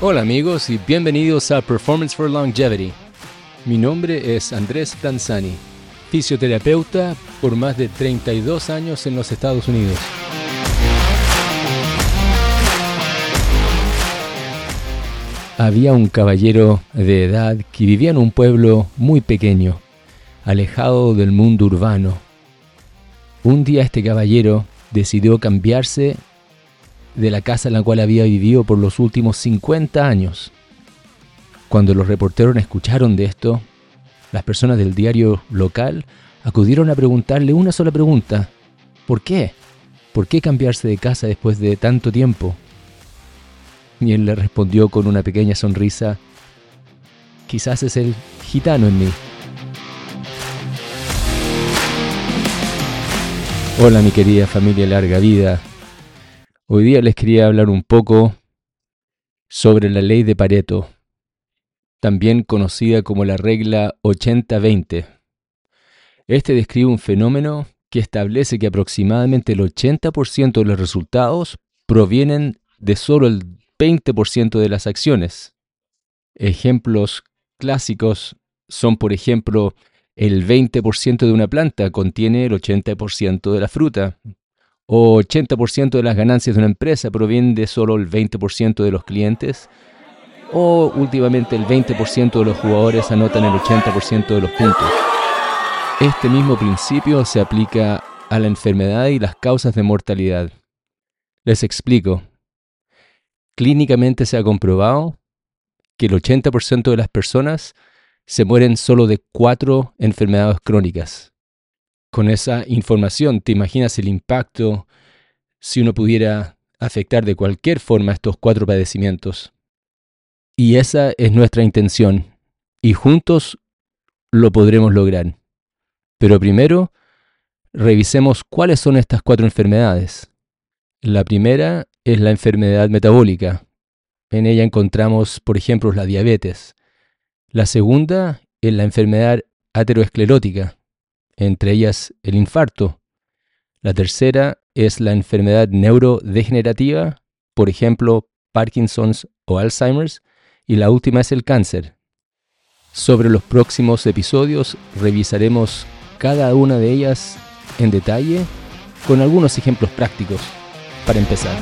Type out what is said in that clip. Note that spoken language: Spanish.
Hola amigos y bienvenidos a Performance for Longevity. Mi nombre es Andrés Danzani, fisioterapeuta por más de 32 años en los Estados Unidos. Había un caballero de edad que vivía en un pueblo muy pequeño, alejado del mundo urbano. Un día este caballero decidió cambiarse de la casa en la cual había vivido por los últimos 50 años. Cuando los reporteros escucharon de esto, las personas del diario local acudieron a preguntarle una sola pregunta. ¿Por qué? ¿Por qué cambiarse de casa después de tanto tiempo? Y él le respondió con una pequeña sonrisa, quizás es el gitano en mí. Hola mi querida familia larga vida, Hoy día les quería hablar un poco sobre la ley de Pareto, también conocida como la regla 80-20. Este describe un fenómeno que establece que aproximadamente el 80% de los resultados provienen de solo el 20% de las acciones. Ejemplos clásicos son, por ejemplo, el 20% de una planta contiene el 80% de la fruta, o 80% de las ganancias de una empresa provienen de solo el 20% de los clientes, o últimamente el 20% de los jugadores anotan el 80% de los puntos. Este mismo principio se aplica a la enfermedad y las causas de mortalidad. Les explico. Clínicamente se ha comprobado que el 80% de las personas se mueren solo de cuatro enfermedades crónicas con esa información, ¿te imaginas el impacto si uno pudiera afectar de cualquier forma estos cuatro padecimientos? Y esa es nuestra intención, y juntos lo podremos lograr. Pero primero, revisemos cuáles son estas cuatro enfermedades. La primera es la enfermedad metabólica. En ella encontramos, por ejemplo, la diabetes. La segunda es la enfermedad ateroesclerótica entre ellas el infarto. La tercera es la enfermedad neurodegenerativa, por ejemplo, Parkinson's o Alzheimer's, y la última es el cáncer. Sobre los próximos episodios revisaremos cada una de ellas en detalle con algunos ejemplos prácticos para empezar.